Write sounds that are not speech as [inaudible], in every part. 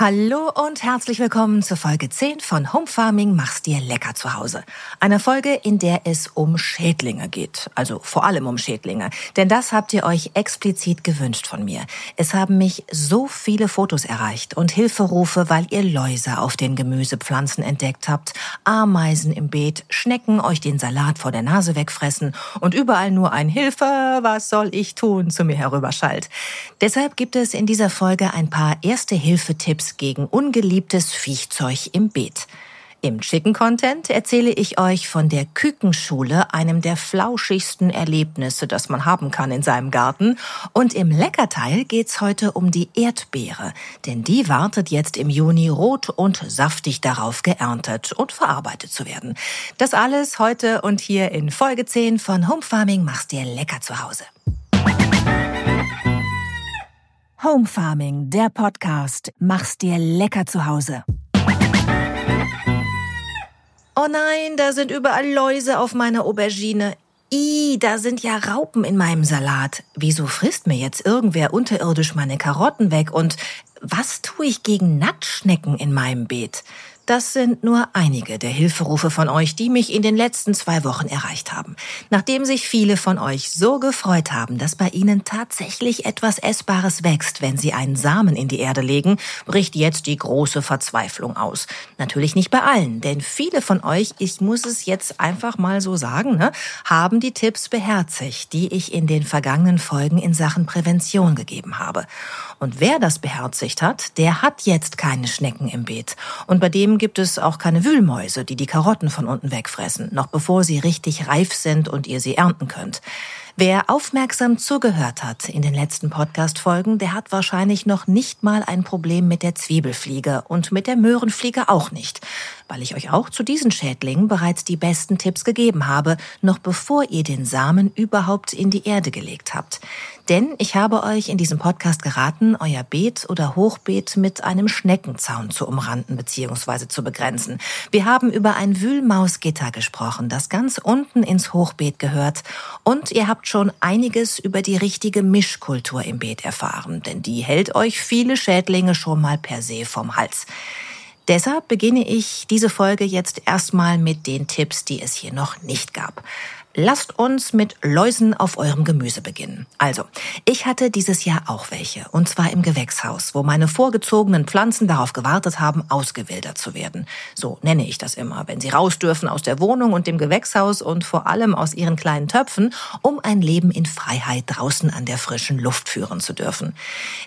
Hallo und herzlich willkommen zur Folge 10 von Home Farming Mach's dir lecker zu Hause. Eine Folge, in der es um Schädlinge geht. Also vor allem um Schädlinge. Denn das habt ihr euch explizit gewünscht von mir. Es haben mich so viele Fotos erreicht und Hilferufe, weil ihr Läuse auf den Gemüsepflanzen entdeckt habt, Ameisen im Beet, Schnecken euch den Salat vor der Nase wegfressen und überall nur ein Hilfe, was soll ich tun zu mir herüberschallt. Deshalb gibt es in dieser Folge ein paar erste Hilfetipps gegen ungeliebtes Viechzeug im Beet. Im Chicken Content erzähle ich euch von der Kükenschule, einem der flauschigsten Erlebnisse, das man haben kann in seinem Garten. Und im Leckerteil geht's heute um die Erdbeere, denn die wartet jetzt im Juni rot und saftig darauf geerntet und verarbeitet zu werden. Das alles heute und hier in Folge 10 von Home Farming machst dir lecker zu Hause. Home Farming, der Podcast. Mach's dir lecker zu Hause. Oh nein, da sind überall Läuse auf meiner Aubergine. Ih, da sind ja Raupen in meinem Salat. Wieso frisst mir jetzt irgendwer unterirdisch meine Karotten weg? Und was tue ich gegen Nattschnecken in meinem Beet? Das sind nur einige der Hilferufe von euch, die mich in den letzten zwei Wochen erreicht haben. Nachdem sich viele von euch so gefreut haben, dass bei ihnen tatsächlich etwas Essbares wächst, wenn sie einen Samen in die Erde legen, bricht jetzt die große Verzweiflung aus. Natürlich nicht bei allen, denn viele von euch, ich muss es jetzt einfach mal so sagen, ne, haben die Tipps beherzigt, die ich in den vergangenen Folgen in Sachen Prävention gegeben habe. Und wer das beherzigt hat, der hat jetzt keine Schnecken im Beet. Und bei dem gibt es auch keine Wühlmäuse, die die Karotten von unten wegfressen, noch bevor sie richtig reif sind und ihr sie ernten könnt. Wer aufmerksam zugehört hat in den letzten Podcast-Folgen, der hat wahrscheinlich noch nicht mal ein Problem mit der Zwiebelfliege und mit der Möhrenfliege auch nicht, weil ich euch auch zu diesen Schädlingen bereits die besten Tipps gegeben habe, noch bevor ihr den Samen überhaupt in die Erde gelegt habt. Denn ich habe euch in diesem Podcast geraten, euer Beet oder Hochbeet mit einem Schneckenzaun zu umranden bzw. zu begrenzen. Wir haben über ein Wühlmausgitter gesprochen, das ganz unten ins Hochbeet gehört. Und ihr habt schon einiges über die richtige Mischkultur im Beet erfahren, denn die hält euch viele Schädlinge schon mal per se vom Hals. Deshalb beginne ich diese Folge jetzt erstmal mit den Tipps, die es hier noch nicht gab. Lasst uns mit Läusen auf eurem Gemüse beginnen. Also, ich hatte dieses Jahr auch welche, und zwar im Gewächshaus, wo meine vorgezogenen Pflanzen darauf gewartet haben, ausgewildert zu werden. So nenne ich das immer, wenn sie raus dürfen aus der Wohnung und dem Gewächshaus und vor allem aus ihren kleinen Töpfen, um ein Leben in Freiheit draußen an der frischen Luft führen zu dürfen.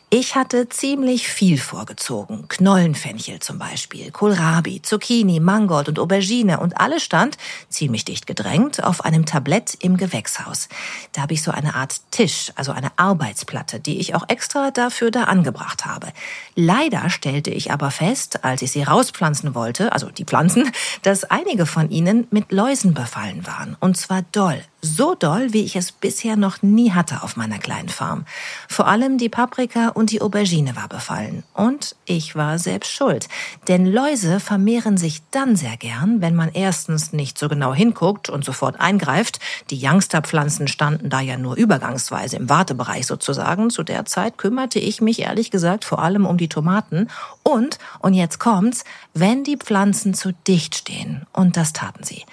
Ich hatte ziemlich viel vorgezogen. Knollenfenchel zum Beispiel, Kohlrabi, Zucchini, Mangold und Aubergine und alles stand, ziemlich dicht gedrängt, auf einem Tablet Tablett im Gewächshaus. Da habe ich so eine Art Tisch, also eine Arbeitsplatte, die ich auch extra dafür da angebracht habe. Leider stellte ich aber fest, als ich sie rauspflanzen wollte, also die Pflanzen, [laughs] dass einige von ihnen mit Läusen befallen waren. Und zwar doll. So doll, wie ich es bisher noch nie hatte auf meiner kleinen Farm. Vor allem die Paprika und die Aubergine war befallen. Und ich war selbst schuld. Denn Läuse vermehren sich dann sehr gern, wenn man erstens nicht so genau hinguckt und sofort eingreift. Die Youngsterpflanzen standen da ja nur übergangsweise im Wartebereich sozusagen. Zu der Zeit kümmerte ich mich ehrlich gesagt vor allem um die Tomaten. Und, und jetzt kommt's, wenn die Pflanzen zu dicht stehen. Und das taten sie.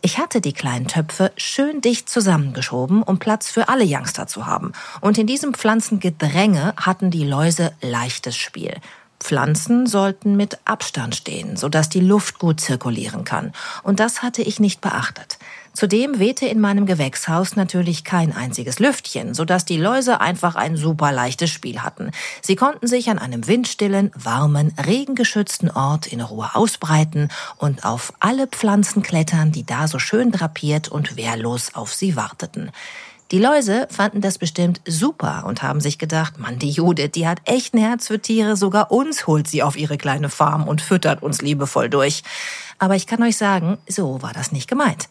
Ich hatte die kleinen Töpfe schön dicht dicht zusammengeschoben, um Platz für alle Youngster zu haben. Und in diesem Pflanzengedränge hatten die Läuse leichtes Spiel. Pflanzen sollten mit Abstand stehen, sodass die Luft gut zirkulieren kann. Und das hatte ich nicht beachtet. Zudem wehte in meinem Gewächshaus natürlich kein einziges Lüftchen, sodass die Läuse einfach ein super leichtes Spiel hatten. Sie konnten sich an einem windstillen, warmen, regengeschützten Ort in Ruhe ausbreiten und auf alle Pflanzen klettern, die da so schön drapiert und wehrlos auf sie warteten. Die Läuse fanden das bestimmt super und haben sich gedacht, Mann, die Judith, die hat echt ein Herz für Tiere, sogar uns holt sie auf ihre kleine Farm und füttert uns liebevoll durch. Aber ich kann euch sagen, so war das nicht gemeint.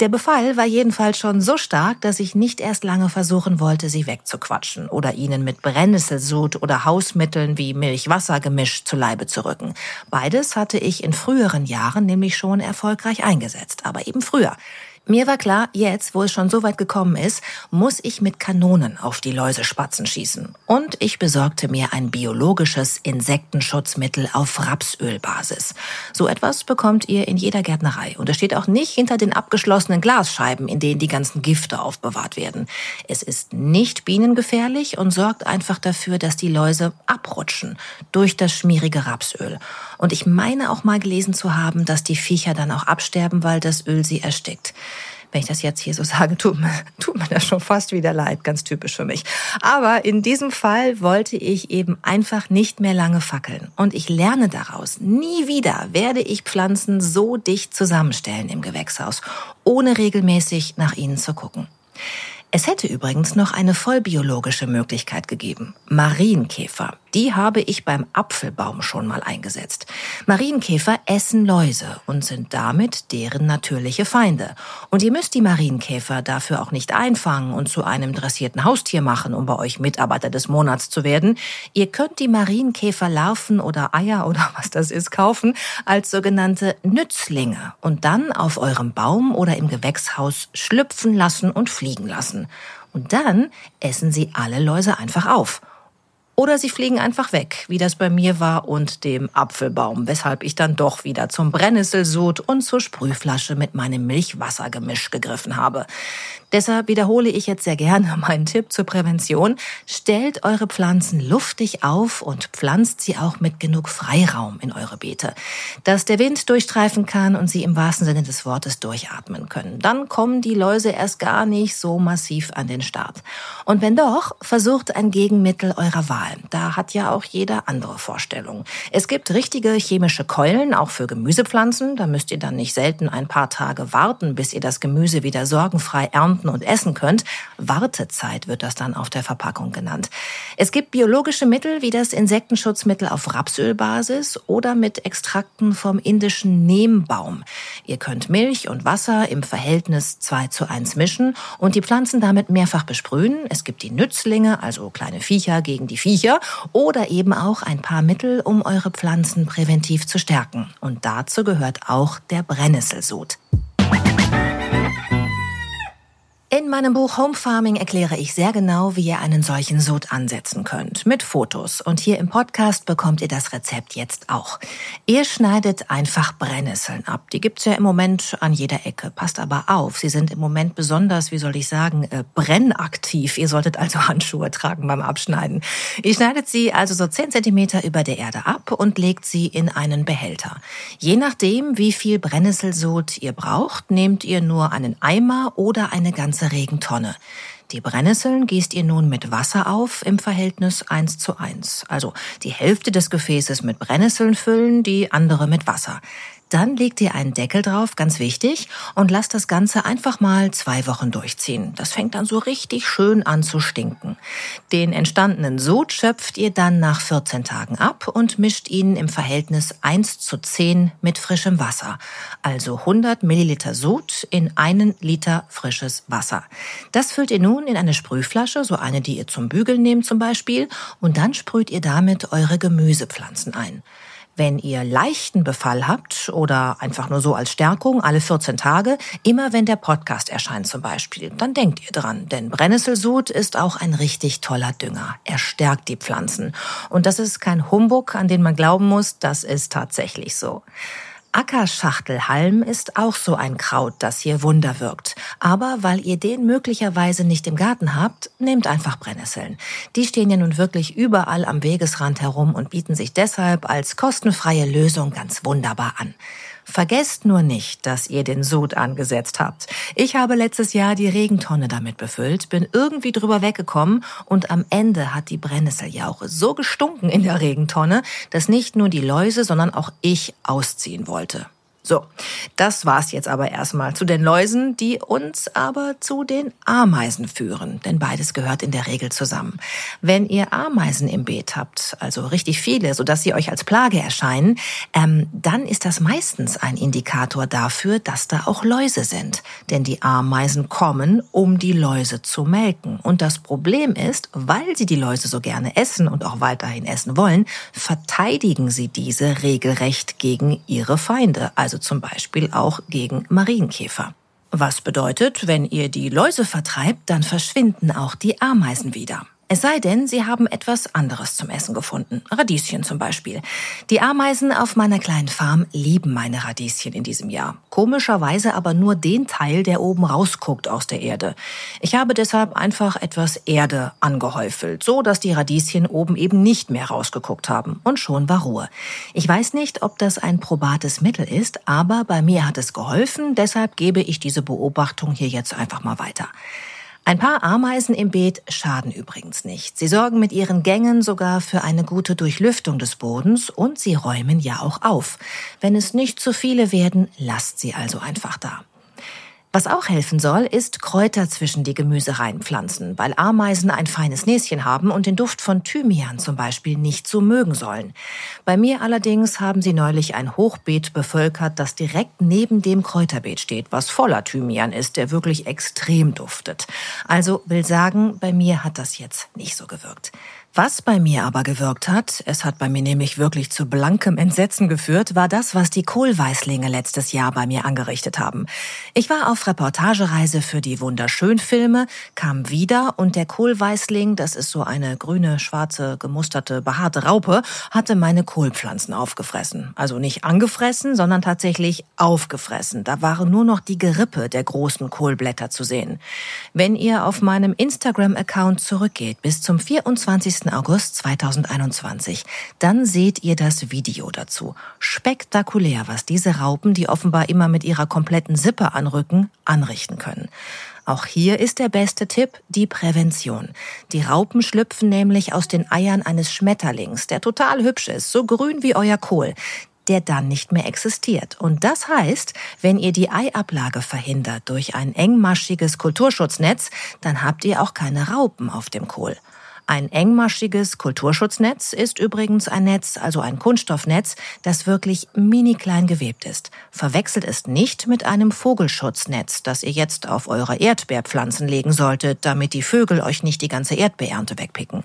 Der Befall war jedenfalls schon so stark, dass ich nicht erst lange versuchen wollte, sie wegzuquatschen oder ihnen mit Brennnesselsud oder Hausmitteln wie Milch-Wasser-Gemisch zu Leibe zu rücken. Beides hatte ich in früheren Jahren nämlich schon erfolgreich eingesetzt, aber eben früher. Mir war klar, jetzt, wo es schon so weit gekommen ist, muss ich mit Kanonen auf die Läusespatzen schießen. Und ich besorgte mir ein biologisches Insektenschutzmittel auf Rapsölbasis. So etwas bekommt ihr in jeder Gärtnerei. Und es steht auch nicht hinter den abgeschlossenen Glasscheiben, in denen die ganzen Gifte aufbewahrt werden. Es ist nicht bienengefährlich und sorgt einfach dafür, dass die Läuse abrutschen durch das schmierige Rapsöl. Und ich meine auch mal gelesen zu haben, dass die Viecher dann auch absterben, weil das Öl sie erstickt. Wenn ich das jetzt hier so [laughs] sage, tut mir, tut mir das schon fast wieder leid, ganz typisch für mich. Aber in diesem Fall wollte ich eben einfach nicht mehr lange fackeln. Und ich lerne daraus, nie wieder werde ich Pflanzen so dicht zusammenstellen im Gewächshaus, ohne regelmäßig nach ihnen zu gucken. Es hätte übrigens noch eine vollbiologische Möglichkeit gegeben. Marienkäfer. Die habe ich beim Apfelbaum schon mal eingesetzt. Marienkäfer essen Läuse und sind damit deren natürliche Feinde. Und ihr müsst die Marienkäfer dafür auch nicht einfangen und zu einem dressierten Haustier machen, um bei euch Mitarbeiter des Monats zu werden. Ihr könnt die Marienkäferlarven oder Eier oder was das ist kaufen als sogenannte Nützlinge und dann auf eurem Baum oder im Gewächshaus schlüpfen lassen und fliegen lassen. Und dann essen sie alle Läuse einfach auf. Oder sie fliegen einfach weg, wie das bei mir war und dem Apfelbaum, weshalb ich dann doch wieder zum Brennnesselsud und zur Sprühflasche mit meinem Milchwassergemisch gegriffen habe. Deshalb wiederhole ich jetzt sehr gerne [laughs] meinen Tipp zur Prävention. Stellt eure Pflanzen luftig auf und pflanzt sie auch mit genug Freiraum in eure Beete, dass der Wind durchstreifen kann und sie im wahrsten Sinne des Wortes durchatmen können. Dann kommen die Läuse erst gar nicht so massiv an den Start. Und wenn doch, versucht ein Gegenmittel eurer Wahl. Da hat ja auch jeder andere Vorstellungen. Es gibt richtige chemische Keulen, auch für Gemüsepflanzen. Da müsst ihr dann nicht selten ein paar Tage warten, bis ihr das Gemüse wieder sorgenfrei ernten ernten und essen könnt. Wartezeit wird das dann auf der Verpackung genannt. Es gibt biologische Mittel wie das Insektenschutzmittel auf Rapsölbasis oder mit Extrakten vom indischen Nehmbaum. Ihr könnt Milch und Wasser im Verhältnis 2 zu 1 mischen und die Pflanzen damit mehrfach besprühen. Es gibt die Nützlinge, also kleine Viecher gegen die Viecher oder eben auch ein paar Mittel, um eure Pflanzen präventiv zu stärken. Und dazu gehört auch der Brennesselsud. In meinem Buch Home Farming erkläre ich sehr genau, wie ihr einen solchen Sud ansetzen könnt. Mit Fotos. Und hier im Podcast bekommt ihr das Rezept jetzt auch. Ihr schneidet einfach Brennnesseln ab. Die gibt's ja im Moment an jeder Ecke. Passt aber auf. Sie sind im Moment besonders, wie soll ich sagen, äh, brennaktiv. Ihr solltet also [laughs] Handschuhe tragen beim Abschneiden. Ihr schneidet sie also so 10 Zentimeter über der Erde ab und legt sie in einen Behälter. Je nachdem, wie viel Brennnesselsud ihr braucht, nehmt ihr nur einen Eimer oder eine ganze ganze Regentonne. Die Brennnesseln gießt ihr nun mit Wasser auf im Verhältnis 1 zu 1. Also die Hälfte des Gefäßes mit Brennnesseln füllen, die andere mit Wasser. Dann legt ihr einen Deckel drauf, ganz wichtig, und lasst das Ganze einfach mal zwei Wochen durchziehen. Das fängt dann so richtig schön an zu stinken. Den entstandenen Sud schöpft ihr dann nach 14 Tagen ab und mischt ihn im Verhältnis 1 zu 10 mit frischem Wasser. Also 100 Milliliter Sud in einen Liter frisches Wasser. Das füllt ihr nun in eine Sprühflasche, so eine, die ihr zum Bügeln nehmt zum Beispiel, und dann sprüht ihr damit eure Gemüsepflanzen ein. Wenn ihr leichten Befall habt oder einfach nur so als Stärkung alle 14 Tage, immer wenn der Podcast erscheint zum Beispiel, dann denkt ihr dran, denn Brennesselsud ist auch ein richtig toller Dünger. Er stärkt die Pflanzen. Und das ist kein Humbug, an den man glauben muss, das ist tatsächlich so. Ackerschachtelhalm ist auch so ein Kraut, das hier Wunder wirkt. Aber weil ihr den möglicherweise nicht im Garten habt, nehmt einfach Brennnesseln. Die stehen ja nun wirklich überall am Wegesrand herum und bieten sich deshalb als kostenfreie Lösung ganz wunderbar an. Vergesst nur nicht, dass ihr den Sud angesetzt habt. Ich habe letztes Jahr die Regentonne damit befüllt, bin irgendwie drüber weggekommen und am Ende hat die Brennnesseljauche so gestunken in der Regentonne, dass nicht nur die Läuse, sondern auch ich ausziehen wollte. So, das war's jetzt aber erstmal zu den Läusen, die uns aber zu den Ameisen führen, denn beides gehört in der Regel zusammen. Wenn ihr Ameisen im Beet habt, also richtig viele, sodass sie euch als Plage erscheinen, ähm, dann ist das meistens ein Indikator dafür, dass da auch Läuse sind, denn die Ameisen kommen, um die Läuse zu melken. Und das Problem ist, weil sie die Läuse so gerne essen und auch weiterhin essen wollen, verteidigen sie diese regelrecht gegen ihre Feinde. Also also zum Beispiel auch gegen Marienkäfer. Was bedeutet, wenn ihr die Läuse vertreibt, dann verschwinden auch die Ameisen wieder. Es sei denn, sie haben etwas anderes zum Essen gefunden. Radieschen zum Beispiel. Die Ameisen auf meiner kleinen Farm lieben meine Radieschen in diesem Jahr. Komischerweise aber nur den Teil, der oben rausguckt aus der Erde. Ich habe deshalb einfach etwas Erde angehäufelt, so dass die Radieschen oben eben nicht mehr rausgeguckt haben. Und schon war Ruhe. Ich weiß nicht, ob das ein probates Mittel ist, aber bei mir hat es geholfen, deshalb gebe ich diese Beobachtung hier jetzt einfach mal weiter. Ein paar Ameisen im Beet schaden übrigens nicht. Sie sorgen mit ihren Gängen sogar für eine gute Durchlüftung des Bodens und sie räumen ja auch auf. Wenn es nicht zu viele werden, lasst sie also einfach da. Was auch helfen soll, ist Kräuter zwischen die Gemüsereihen pflanzen, weil Ameisen ein feines Näschen haben und den Duft von Thymian zum Beispiel nicht so mögen sollen. Bei mir allerdings haben sie neulich ein Hochbeet bevölkert, das direkt neben dem Kräuterbeet steht, was voller Thymian ist, der wirklich extrem duftet. Also will sagen, bei mir hat das jetzt nicht so gewirkt. Was bei mir aber gewirkt hat, es hat bei mir nämlich wirklich zu blankem Entsetzen geführt, war das, was die Kohlweißlinge letztes Jahr bei mir angerichtet haben. Ich war auf Reportagereise für die Wunderschönfilme, kam wieder und der Kohlweißling, das ist so eine grüne, schwarze, gemusterte, behaarte Raupe, hatte meine Kohlpflanzen aufgefressen. Also nicht angefressen, sondern tatsächlich aufgefressen. Da waren nur noch die Gerippe der großen Kohlblätter zu sehen. Wenn ihr auf meinem Instagram-Account zurückgeht bis zum 24. August 2021. Dann seht ihr das Video dazu. Spektakulär, was diese Raupen, die offenbar immer mit ihrer kompletten Sippe anrücken, anrichten können. Auch hier ist der beste Tipp die Prävention. Die Raupen schlüpfen nämlich aus den Eiern eines Schmetterlings, der total hübsch ist, so grün wie euer Kohl der dann nicht mehr existiert. Und das heißt, wenn ihr die Eiablage verhindert durch ein engmaschiges Kulturschutznetz, dann habt ihr auch keine Raupen auf dem Kohl. Ein engmaschiges Kulturschutznetz ist übrigens ein Netz, also ein Kunststoffnetz, das wirklich mini klein gewebt ist. Verwechselt es nicht mit einem Vogelschutznetz, das ihr jetzt auf eure Erdbeerpflanzen legen solltet, damit die Vögel euch nicht die ganze Erdbeerernte wegpicken.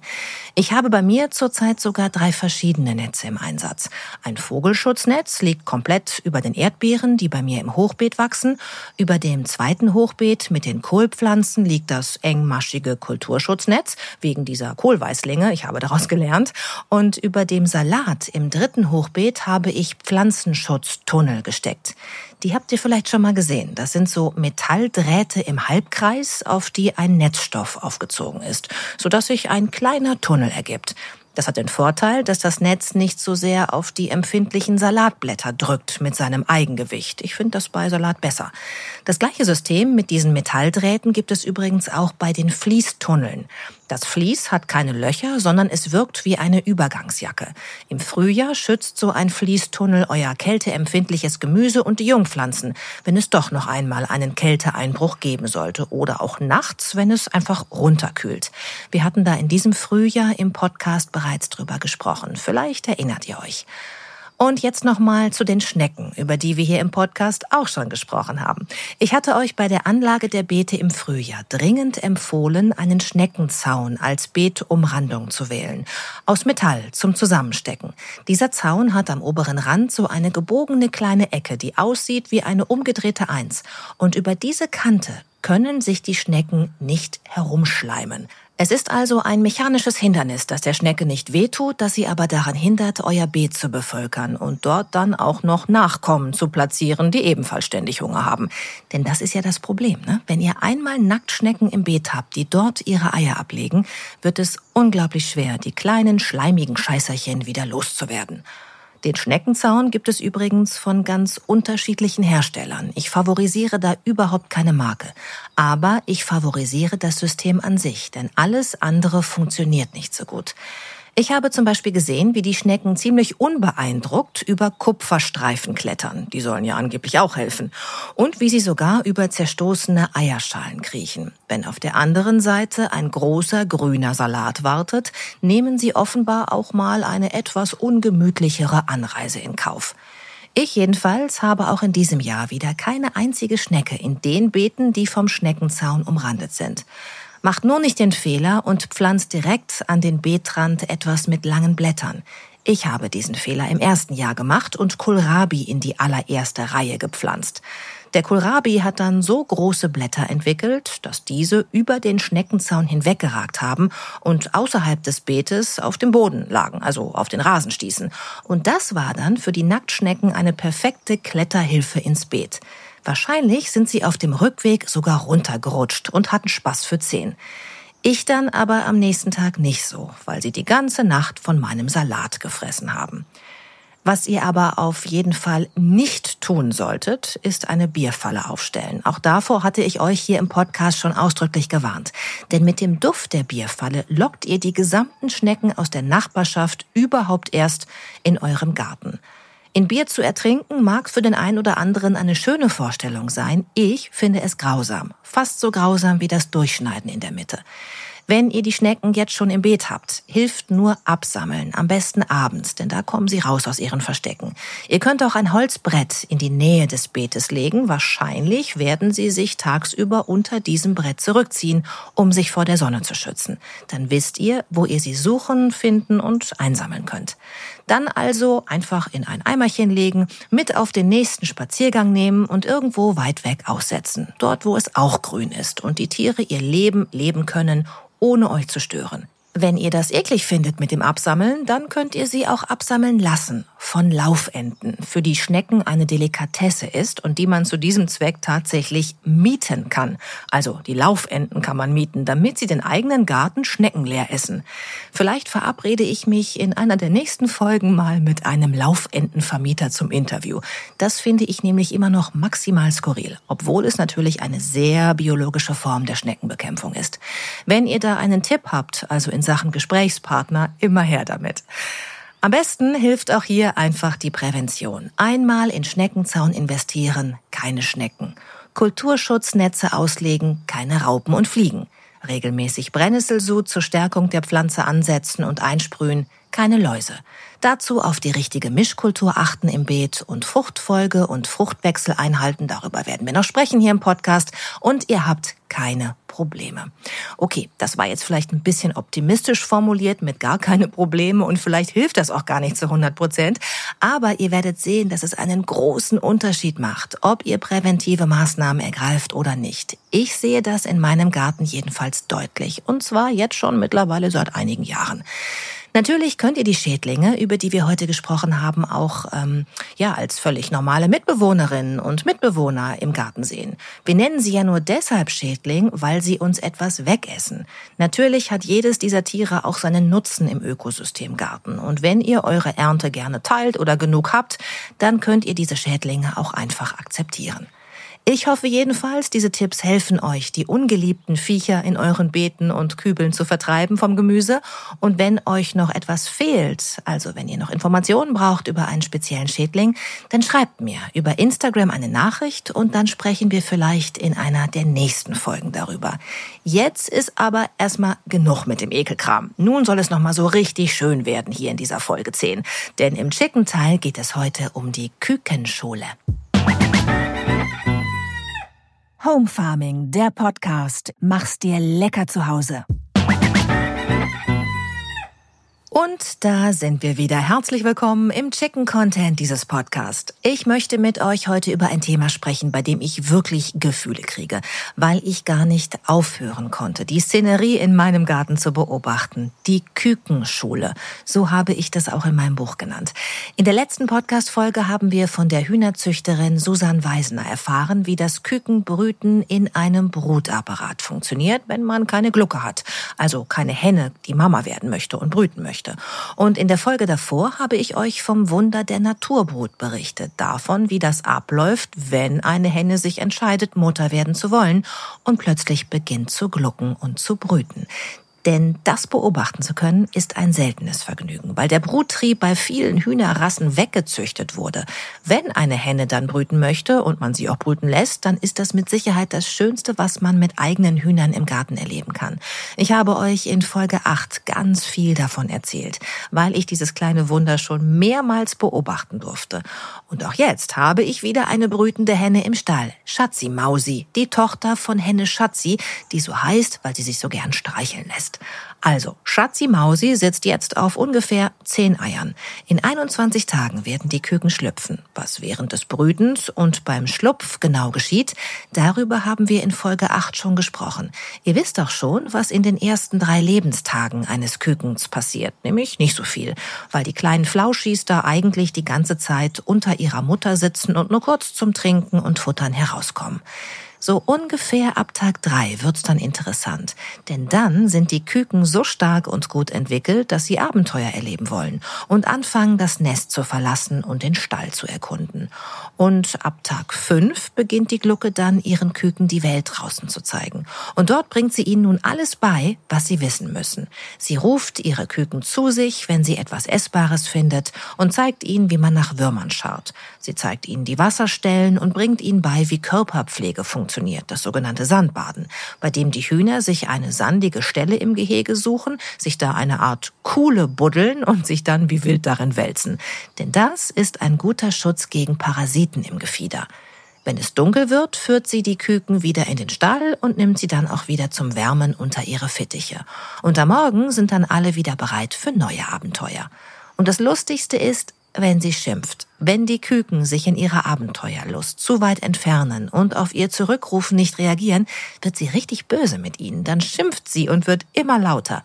Ich habe bei mir zurzeit sogar drei verschiedene Netze im Einsatz. Ein Vogelschutznetz liegt komplett über den Erdbeeren, die bei mir im Hochbeet wachsen. Über dem zweiten Hochbeet mit den Kohlpflanzen liegt das engmaschige Kulturschutznetz wegen dieser dieser Kohlweißlinge, ich habe daraus gelernt. Und über dem Salat im dritten Hochbeet habe ich Pflanzenschutztunnel gesteckt. Die habt ihr vielleicht schon mal gesehen. Das sind so Metalldrähte im Halbkreis, auf die ein Netzstoff aufgezogen ist, sodass sich ein kleiner Tunnel ergibt. Das hat den Vorteil, dass das Netz nicht so sehr auf die empfindlichen Salatblätter drückt mit seinem Eigengewicht. Ich finde das bei Salat besser. Das gleiche System mit diesen Metalldrähten gibt es übrigens auch bei den Fließtunneln. Das Vlies hat keine Löcher, sondern es wirkt wie eine Übergangsjacke. Im Frühjahr schützt so ein Fließtunnel euer kälteempfindliches Gemüse und die Jungpflanzen, wenn es doch noch einmal einen Kälteeinbruch geben sollte oder auch nachts, wenn es einfach runterkühlt. Wir hatten da in diesem Frühjahr im Podcast bereits drüber gesprochen. Vielleicht erinnert ihr euch. Und jetzt nochmal zu den Schnecken, über die wir hier im Podcast auch schon gesprochen haben. Ich hatte euch bei der Anlage der Beete im Frühjahr dringend empfohlen, einen Schneckenzaun als Beetumrandung zu wählen. Aus Metall zum Zusammenstecken. Dieser Zaun hat am oberen Rand so eine gebogene kleine Ecke, die aussieht wie eine umgedrehte Eins. Und über diese Kante können sich die Schnecken nicht herumschleimen. Es ist also ein mechanisches Hindernis, das der Schnecke nicht wehtut, das sie aber daran hindert, euer Beet zu bevölkern und dort dann auch noch Nachkommen zu platzieren, die ebenfalls ständig Hunger haben. Denn das ist ja das Problem. Ne? Wenn ihr einmal Nacktschnecken im Beet habt, die dort ihre Eier ablegen, wird es unglaublich schwer, die kleinen schleimigen Scheißerchen wieder loszuwerden. Den Schneckenzaun gibt es übrigens von ganz unterschiedlichen Herstellern. Ich favorisiere da überhaupt keine Marke. Aber ich favorisiere das System an sich, denn alles andere funktioniert nicht so gut. Ich habe zum Beispiel gesehen, wie die Schnecken ziemlich unbeeindruckt über Kupferstreifen klettern. Die sollen ja angeblich auch helfen. Und wie sie sogar über zerstoßene Eierschalen kriechen. Wenn auf der anderen Seite ein großer grüner Salat wartet, nehmen sie offenbar auch mal eine etwas ungemütlichere Anreise in Kauf. Ich jedenfalls habe auch in diesem Jahr wieder keine einzige Schnecke in den Beeten, die vom Schneckenzaun umrandet sind. Macht nur nicht den Fehler und pflanzt direkt an den Beetrand etwas mit langen Blättern. Ich habe diesen Fehler im ersten Jahr gemacht und Kohlrabi in die allererste Reihe gepflanzt. Der Kohlrabi hat dann so große Blätter entwickelt, dass diese über den Schneckenzaun hinweggeragt haben und außerhalb des Beetes auf dem Boden lagen, also auf den Rasen stießen. Und das war dann für die Nacktschnecken eine perfekte Kletterhilfe ins Beet. Wahrscheinlich sind sie auf dem Rückweg sogar runtergerutscht und hatten Spaß für zehn. Ich dann aber am nächsten Tag nicht so, weil sie die ganze Nacht von meinem Salat gefressen haben. Was ihr aber auf jeden Fall nicht tun solltet, ist eine Bierfalle aufstellen. Auch davor hatte ich euch hier im Podcast schon ausdrücklich gewarnt. Denn mit dem Duft der Bierfalle lockt ihr die gesamten Schnecken aus der Nachbarschaft überhaupt erst in eurem Garten. In Bier zu ertrinken mag für den einen oder anderen eine schöne Vorstellung sein. Ich finde es grausam. Fast so grausam wie das Durchschneiden in der Mitte. Wenn ihr die Schnecken jetzt schon im Beet habt, hilft nur absammeln, am besten abends, denn da kommen sie raus aus ihren Verstecken. Ihr könnt auch ein Holzbrett in die Nähe des Beetes legen. Wahrscheinlich werden sie sich tagsüber unter diesem Brett zurückziehen, um sich vor der Sonne zu schützen. Dann wisst ihr, wo ihr sie suchen, finden und einsammeln könnt. Dann also einfach in ein Eimerchen legen, mit auf den nächsten Spaziergang nehmen und irgendwo weit weg aussetzen. Dort, wo es auch grün ist und die Tiere ihr Leben leben können, ohne euch zu stören. Wenn ihr das eklig findet mit dem Absammeln, dann könnt ihr sie auch absammeln lassen von Laufenten, für die Schnecken eine Delikatesse ist und die man zu diesem Zweck tatsächlich mieten kann. Also die Laufenten kann man mieten, damit sie den eigenen Garten schneckenleer essen. Vielleicht verabrede ich mich in einer der nächsten Folgen mal mit einem Laufentenvermieter zum Interview. Das finde ich nämlich immer noch maximal skurril, obwohl es natürlich eine sehr biologische Form der Schneckenbekämpfung ist. Wenn ihr da einen Tipp habt, also in Sachen Gesprächspartner, immer her damit. Am besten hilft auch hier einfach die Prävention. Einmal in Schneckenzaun investieren, keine Schnecken. Kulturschutznetze auslegen, keine Raupen und Fliegen. Regelmäßig Brennesselsud zur Stärkung der Pflanze ansetzen und einsprühen, keine Läuse. Dazu auf die richtige Mischkultur achten im Beet und Fruchtfolge und Fruchtwechsel einhalten. Darüber werden wir noch sprechen hier im Podcast. Und ihr habt keine Probleme. Okay, das war jetzt vielleicht ein bisschen optimistisch formuliert mit gar keine Probleme und vielleicht hilft das auch gar nicht zu 100 Prozent. Aber ihr werdet sehen, dass es einen großen Unterschied macht, ob ihr präventive Maßnahmen ergreift oder nicht. Ich sehe das in meinem Garten jedenfalls deutlich. Und zwar jetzt schon mittlerweile seit einigen Jahren. Natürlich könnt ihr die Schädlinge, über die wir heute gesprochen haben, auch ähm, ja als völlig normale Mitbewohnerinnen und Mitbewohner im Garten sehen. Wir nennen sie ja nur deshalb Schädling, weil sie uns etwas wegessen. Natürlich hat jedes dieser Tiere auch seinen Nutzen im Ökosystem Garten. Und wenn ihr eure Ernte gerne teilt oder genug habt, dann könnt ihr diese Schädlinge auch einfach akzeptieren. Ich hoffe jedenfalls, diese Tipps helfen euch, die ungeliebten Viecher in euren Beeten und Kübeln zu vertreiben vom Gemüse. Und wenn euch noch etwas fehlt, also wenn ihr noch Informationen braucht über einen speziellen Schädling, dann schreibt mir über Instagram eine Nachricht und dann sprechen wir vielleicht in einer der nächsten Folgen darüber. Jetzt ist aber erstmal genug mit dem Ekelkram. Nun soll es nochmal so richtig schön werden hier in dieser Folge 10. Denn im Chicken-Teil geht es heute um die Kükenschule. Home Farming, der Podcast. Mach's dir lecker zu Hause. Und da sind wir wieder. Herzlich willkommen im Chicken Content dieses Podcast. Ich möchte mit euch heute über ein Thema sprechen, bei dem ich wirklich Gefühle kriege, weil ich gar nicht aufhören konnte, die Szenerie in meinem Garten zu beobachten. Die Kükenschule. So habe ich das auch in meinem Buch genannt. In der letzten Podcast-Folge haben wir von der Hühnerzüchterin Susan Weisner erfahren, wie das Kükenbrüten in einem Brutapparat funktioniert, wenn man keine Glucke hat. Also keine Henne, die Mama werden möchte und brüten möchte möchte. Und in der Folge davor habe ich euch vom Wunder der Naturbrut berichtet, davon, wie das abläuft, wenn eine Henne sich entscheidet, Mutter werden zu wollen und plötzlich beginnt zu glucken und zu brüten. Denn das beobachten zu können, ist ein seltenes Vergnügen, weil der Bruttrieb bei vielen Hühnerrassen weggezüchtet wurde. Wenn eine Henne dann brüten möchte und man sie auch brüten lässt, dann ist das mit Sicherheit das Schönste, was man mit eigenen Hühnern im Garten erleben kann. Ich habe euch in Folge 8 ganz viel davon erzählt, weil ich dieses kleine Wunder schon mehrmals beobachten durfte. Und auch jetzt habe ich wieder eine brütende Henne im Stall. Schatzi Mausi, die Tochter von Henne Schatzi, die so heißt, weil sie sich so gern streicheln lässt. Also, Schatzi Mausi sitzt jetzt auf ungefähr zehn Eiern. In 21 Tagen werden die Küken schlüpfen. Was während des Brütens und beim Schlupf genau geschieht, darüber haben wir in Folge 8 schon gesprochen. Ihr wisst doch schon, was in den ersten drei Lebenstagen eines Kükens passiert. Nämlich nicht so viel, weil die kleinen Flauschis da eigentlich die ganze Zeit unter ihrer Mutter sitzen und nur kurz zum Trinken und Futtern herauskommen. So ungefähr ab Tag drei wird's dann interessant, denn dann sind die Küken so stark und gut entwickelt, dass sie Abenteuer erleben wollen und anfangen, das Nest zu verlassen und den Stall zu erkunden. Und ab Tag fünf beginnt die Glucke dann, ihren Küken die Welt draußen zu zeigen. Und dort bringt sie ihnen nun alles bei, was sie wissen müssen. Sie ruft ihre Küken zu sich, wenn sie etwas Essbares findet und zeigt ihnen, wie man nach Würmern schaut. Sie zeigt ihnen die Wasserstellen und bringt ihnen bei, wie Körperpflege funktioniert, das sogenannte Sandbaden, bei dem die Hühner sich eine sandige Stelle im Gehege suchen, sich da eine Art Kuhle buddeln und sich dann wie wild darin wälzen. Denn das ist ein guter Schutz gegen Parasiten im Gefieder. Wenn es dunkel wird, führt sie die Küken wieder in den Stall und nimmt sie dann auch wieder zum Wärmen unter ihre Fittiche. Und am Morgen sind dann alle wieder bereit für neue Abenteuer. Und das Lustigste ist, wenn sie schimpft. Wenn die Küken sich in ihrer Abenteuerlust zu weit entfernen und auf ihr Zurückrufen nicht reagieren, wird sie richtig böse mit ihnen. Dann schimpft sie und wird immer lauter.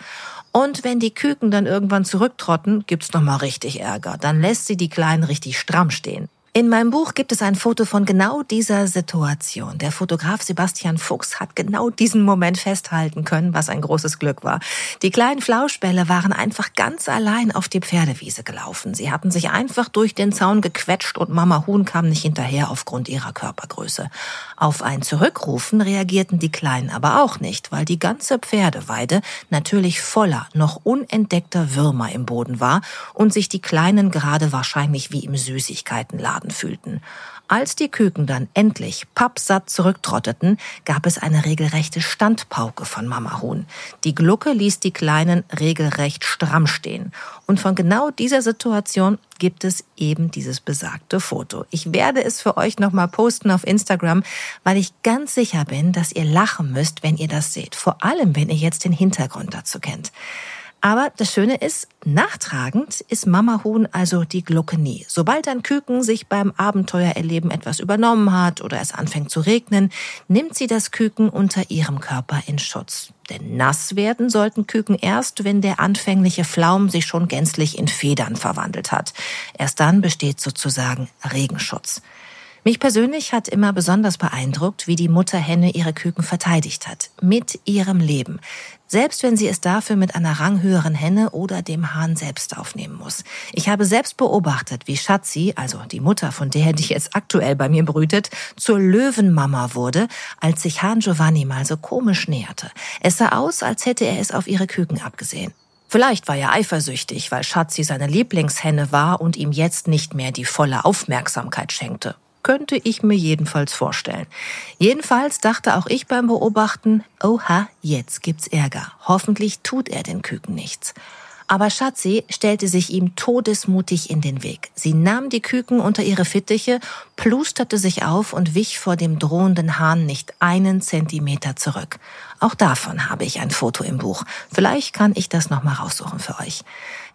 Und wenn die Küken dann irgendwann zurücktrotten, gibt's nochmal richtig Ärger. Dann lässt sie die Kleinen richtig stramm stehen. In meinem Buch gibt es ein Foto von genau dieser Situation. Der Fotograf Sebastian Fuchs hat genau diesen Moment festhalten können, was ein großes Glück war. Die kleinen Flauschbälle waren einfach ganz allein auf die Pferdewiese gelaufen. Sie hatten sich einfach durch den Zaun gequetscht und Mama Huhn kam nicht hinterher aufgrund ihrer Körpergröße. Auf ein Zurückrufen reagierten die Kleinen aber auch nicht, weil die ganze Pferdeweide natürlich voller, noch unentdeckter Würmer im Boden war und sich die Kleinen gerade wahrscheinlich wie im Süßigkeitenladen Schaden fühlten. Als die Küken dann endlich pappsatt zurücktrotteten, gab es eine regelrechte Standpauke von Mama Huhn. Die Glucke ließ die Kleinen regelrecht stramm stehen. Und von genau dieser Situation gibt es eben dieses besagte Foto. Ich werde es für euch nochmal posten auf Instagram, weil ich ganz sicher bin, dass ihr lachen müsst, wenn ihr das seht. Vor allem, wenn ihr jetzt den Hintergrund dazu kennt. Aber das Schöne ist, nachtragend ist Mama Huhn also die Glucke nie. Sobald ein Küken sich beim Abenteuererleben etwas übernommen hat oder es anfängt zu regnen, nimmt sie das Küken unter ihrem Körper in Schutz. Denn nass werden sollten Küken erst, wenn der anfängliche Flaum sich schon gänzlich in Federn verwandelt hat. Erst dann besteht sozusagen Regenschutz. Mich persönlich hat immer besonders beeindruckt, wie die Mutterhenne ihre Küken verteidigt hat. Mit ihrem Leben. Selbst wenn sie es dafür mit einer ranghöheren Henne oder dem Hahn selbst aufnehmen muss. Ich habe selbst beobachtet, wie Schatzi, also die Mutter von der, die jetzt aktuell bei mir brütet, zur Löwenmama wurde, als sich Hahn Giovanni mal so komisch näherte. Es sah aus, als hätte er es auf ihre Küken abgesehen. Vielleicht war er eifersüchtig, weil Schatzi seine Lieblingshenne war und ihm jetzt nicht mehr die volle Aufmerksamkeit schenkte könnte ich mir jedenfalls vorstellen. Jedenfalls dachte auch ich beim Beobachten, oha, jetzt gibt's Ärger. Hoffentlich tut er den Küken nichts. Aber Schatzi stellte sich ihm todesmutig in den Weg. Sie nahm die Küken unter ihre Fittiche, plusterte sich auf und wich vor dem drohenden Hahn nicht einen Zentimeter zurück. Auch davon habe ich ein Foto im Buch. Vielleicht kann ich das nochmal raussuchen für euch.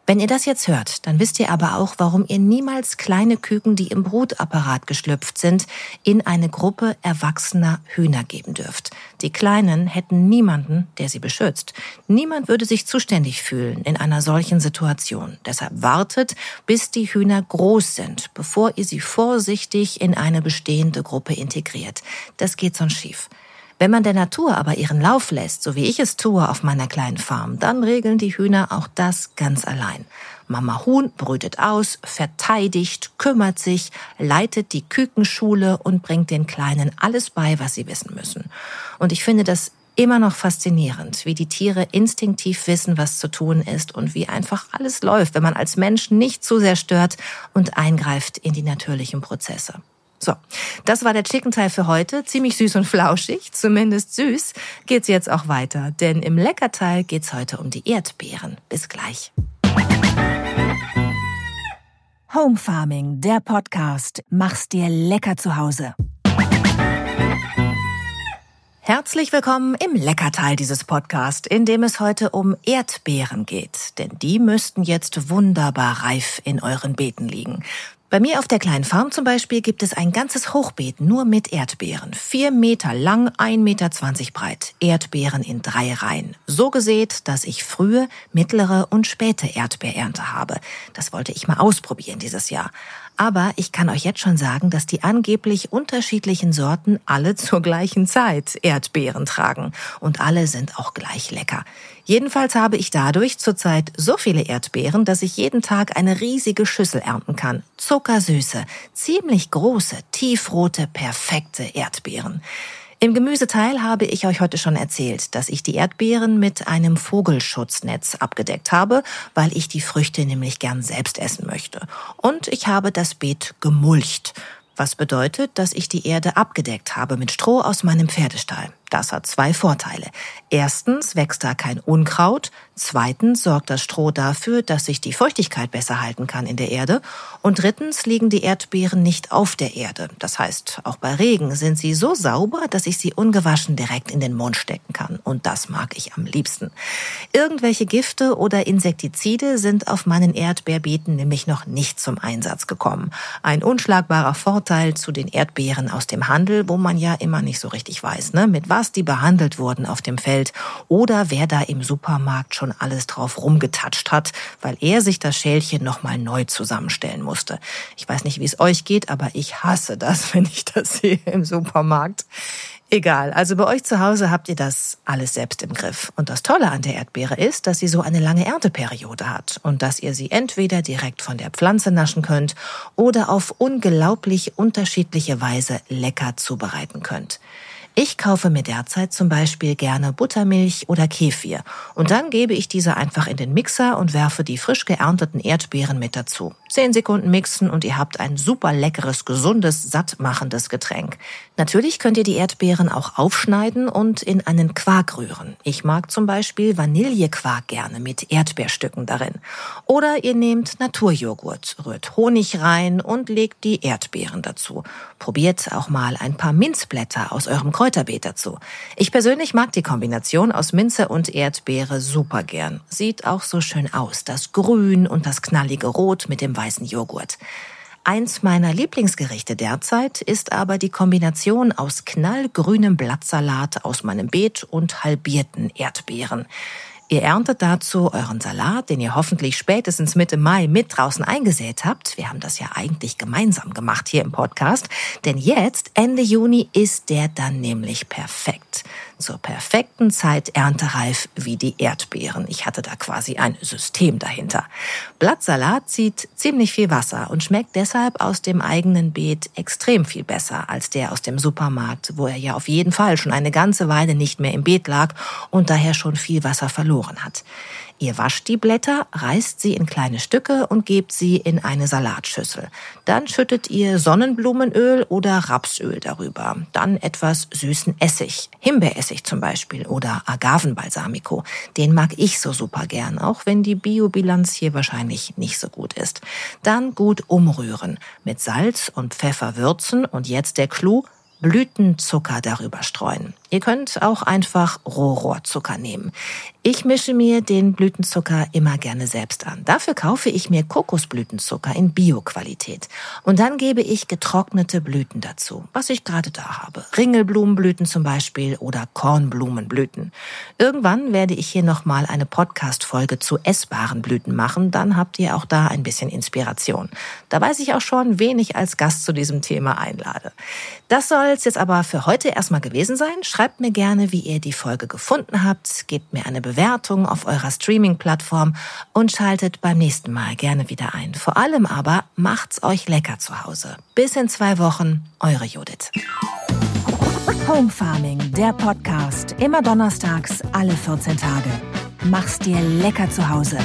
Wenn ihr das jetzt hört, dann wisst ihr aber auch, warum ihr niemals kleine Küken, die im Brutapparat geschlüpft sind, in eine Gruppe erwachsener Hühner geben dürft. Die Kleinen hätten niemanden, der sie beschützt. Niemand würde sich zuständig fühlen in einer solchen Situation. Deshalb wartet, bis die Hühner groß sind, bevor ihr sie vorsichtig in eine bestehende Gruppe integriert. Das geht sonst schief. Wenn man der Natur aber ihren Lauf lässt, so wie ich es tue auf meiner kleinen Farm, dann regeln die Hühner auch das ganz allein. Mama Huhn brütet aus, verteidigt, kümmert sich, leitet die Kükenschule und bringt den Kleinen alles bei, was sie wissen müssen. Und ich finde das Immer noch faszinierend, wie die Tiere instinktiv wissen, was zu tun ist und wie einfach alles läuft, wenn man als Mensch nicht zu sehr stört und eingreift in die natürlichen Prozesse. So, das war der Chicken Teil für heute. Ziemlich süß und flauschig, zumindest süß, geht's jetzt auch weiter. Denn im Leckerteil geht's heute um die Erdbeeren. Bis gleich. Home Farming, der Podcast. Mach's dir lecker zu Hause. Herzlich willkommen im Leckerteil dieses Podcasts, in dem es heute um Erdbeeren geht. Denn die müssten jetzt wunderbar reif in euren Beeten liegen. Bei mir auf der kleinen Farm zum Beispiel gibt es ein ganzes Hochbeet nur mit Erdbeeren. Vier Meter lang, ein Meter zwanzig breit. Erdbeeren in drei Reihen. So gesät, dass ich frühe, mittlere und späte Erdbeerernte habe. Das wollte ich mal ausprobieren dieses Jahr. Aber ich kann euch jetzt schon sagen, dass die angeblich unterschiedlichen Sorten alle zur gleichen Zeit Erdbeeren tragen. Und alle sind auch gleich lecker. Jedenfalls habe ich dadurch zurzeit so viele Erdbeeren, dass ich jeden Tag eine riesige Schüssel ernten kann. Zuckersüße, ziemlich große, tiefrote, perfekte Erdbeeren. Im Gemüseteil habe ich euch heute schon erzählt, dass ich die Erdbeeren mit einem Vogelschutznetz abgedeckt habe, weil ich die Früchte nämlich gern selbst essen möchte. Und ich habe das Beet gemulcht, was bedeutet, dass ich die Erde abgedeckt habe mit Stroh aus meinem Pferdestall. Das hat zwei Vorteile. Erstens wächst da kein Unkraut. Zweitens sorgt das Stroh dafür, dass sich die Feuchtigkeit besser halten kann in der Erde. Und drittens liegen die Erdbeeren nicht auf der Erde. Das heißt, auch bei Regen sind sie so sauber, dass ich sie ungewaschen direkt in den Mund stecken kann. Und das mag ich am liebsten. Irgendwelche Gifte oder Insektizide sind auf meinen Erdbeerbeeten nämlich noch nicht zum Einsatz gekommen. Ein unschlagbarer Vorteil zu den Erdbeeren aus dem Handel, wo man ja immer nicht so richtig weiß, ne? mit was die behandelt wurden auf dem Feld oder wer da im Supermarkt schon alles drauf rumgetatscht hat, weil er sich das Schälchen nochmal neu zusammenstellen musste. Ich weiß nicht, wie es euch geht, aber ich hasse das, [laughs] wenn ich das sehe im Supermarkt. Egal, also bei euch zu Hause habt ihr das alles selbst im Griff. Und das Tolle an der Erdbeere ist, dass sie so eine lange Ernteperiode hat und dass ihr sie entweder direkt von der Pflanze naschen könnt oder auf unglaublich unterschiedliche Weise lecker zubereiten könnt. Ich kaufe mir derzeit zum Beispiel gerne Buttermilch oder Kefir und dann gebe ich diese einfach in den Mixer und werfe die frisch geernteten Erdbeeren mit dazu. Zehn Sekunden mixen und ihr habt ein super leckeres, gesundes, sattmachendes Getränk. Natürlich könnt ihr die Erdbeeren auch aufschneiden und in einen Quark rühren. Ich mag zum Beispiel Vanillequark gerne mit Erdbeerstücken darin. Oder ihr nehmt Naturjoghurt, rührt Honig rein und legt die Erdbeeren dazu. Probiert auch mal ein paar Minzblätter aus eurem Kräuterbeet dazu. Ich persönlich mag die Kombination aus Minze und Erdbeere super gern. Sieht auch so schön aus. Das Grün und das knallige Rot mit dem weißen Joghurt. Eins meiner Lieblingsgerichte derzeit ist aber die Kombination aus knallgrünem Blattsalat aus meinem Beet und halbierten Erdbeeren. Ihr erntet dazu euren Salat, den ihr hoffentlich spätestens Mitte Mai mit draußen eingesät habt. Wir haben das ja eigentlich gemeinsam gemacht hier im Podcast. Denn jetzt, Ende Juni, ist der dann nämlich perfekt zur perfekten Zeit erntereif wie die Erdbeeren. Ich hatte da quasi ein System dahinter. Blattsalat zieht ziemlich viel Wasser und schmeckt deshalb aus dem eigenen Beet extrem viel besser als der aus dem Supermarkt, wo er ja auf jeden Fall schon eine ganze Weile nicht mehr im Beet lag und daher schon viel Wasser verloren hat. Ihr wascht die Blätter, reißt sie in kleine Stücke und gebt sie in eine Salatschüssel. Dann schüttet ihr Sonnenblumenöl oder Rapsöl darüber. Dann etwas süßen Essig, Himbeeressig zum Beispiel oder Agavenbalsamico. Den mag ich so super gern, auch wenn die Biobilanz hier wahrscheinlich nicht so gut ist. Dann gut umrühren, mit Salz und Pfeffer würzen und jetzt der Clou, Blütenzucker darüber streuen. Ihr könnt auch einfach Rohrohrzucker nehmen. Ich mische mir den Blütenzucker immer gerne selbst an. Dafür kaufe ich mir Kokosblütenzucker in Bio-Qualität. Und dann gebe ich getrocknete Blüten dazu, was ich gerade da habe. Ringelblumenblüten zum Beispiel oder Kornblumenblüten. Irgendwann werde ich hier nochmal eine Podcast-Folge zu essbaren Blüten machen. Dann habt ihr auch da ein bisschen Inspiration. Da weiß ich auch schon, wen ich als Gast zu diesem Thema einlade. Das soll es jetzt aber für heute erstmal gewesen sein. Schreibt mir gerne, wie ihr die Folge gefunden habt, gebt mir eine Bewertung auf eurer Streaming-Plattform und schaltet beim nächsten Mal gerne wieder ein. Vor allem aber macht's euch lecker zu Hause. Bis in zwei Wochen, eure Judith. Home Farming, der Podcast, immer donnerstags, alle 14 Tage. Mach's dir lecker zu Hause.